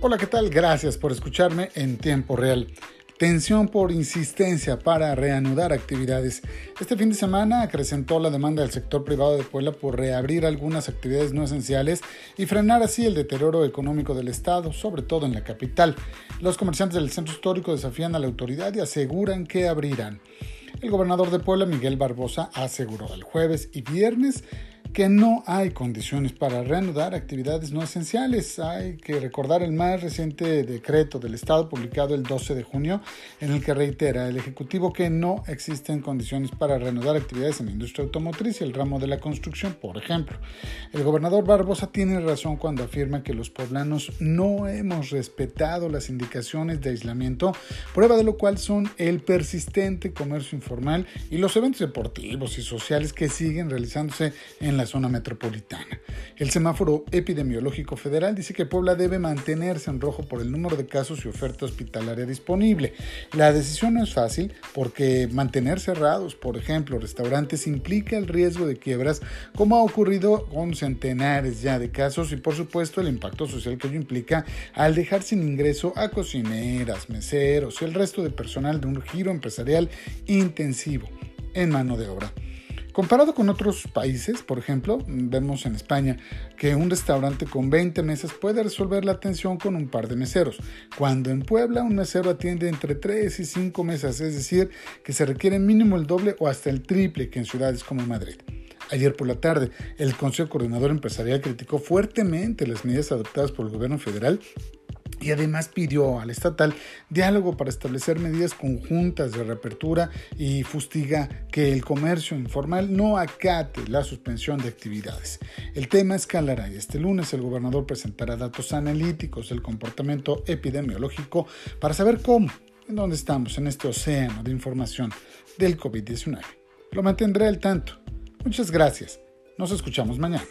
Hola, ¿qué tal? Gracias por escucharme en tiempo real. Tensión por insistencia para reanudar actividades. Este fin de semana acrecentó la demanda del sector privado de Puebla por reabrir algunas actividades no esenciales y frenar así el deterioro económico del Estado, sobre todo en la capital. Los comerciantes del centro histórico desafían a la autoridad y aseguran que abrirán. El gobernador de Puebla, Miguel Barbosa, aseguró el jueves y viernes que no hay condiciones para reanudar actividades no esenciales. Hay que recordar el más reciente decreto del Estado publicado el 12 de junio en el que reitera el Ejecutivo que no existen condiciones para reanudar actividades en la industria automotriz y el ramo de la construcción, por ejemplo. El gobernador Barbosa tiene razón cuando afirma que los poblanos no hemos respetado las indicaciones de aislamiento, prueba de lo cual son el persistente comercio informal y los eventos deportivos y sociales que siguen realizándose en la zona metropolitana. El semáforo epidemiológico federal dice que Puebla debe mantenerse en rojo por el número de casos y oferta hospitalaria disponible. La decisión no es fácil porque mantener cerrados, por ejemplo, restaurantes implica el riesgo de quiebras, como ha ocurrido con centenares ya de casos y por supuesto el impacto social que ello implica al dejar sin ingreso a cocineras, meseros y el resto de personal de un giro empresarial intensivo en mano de obra. Comparado con otros países, por ejemplo, vemos en España que un restaurante con 20 mesas puede resolver la atención con un par de meseros, cuando en Puebla un mesero atiende entre 3 y 5 mesas, es decir, que se requiere mínimo el doble o hasta el triple que en ciudades como Madrid. Ayer por la tarde, el Consejo Coordinador Empresarial criticó fuertemente las medidas adoptadas por el gobierno federal y además pidió al estatal diálogo para establecer medidas conjuntas de reapertura y fustiga que el comercio informal no acate la suspensión de actividades. El tema escalará y este lunes el gobernador presentará datos analíticos del comportamiento epidemiológico para saber cómo, en dónde estamos en este océano de información del COVID-19. Lo mantendré al tanto. Muchas gracias. Nos escuchamos mañana.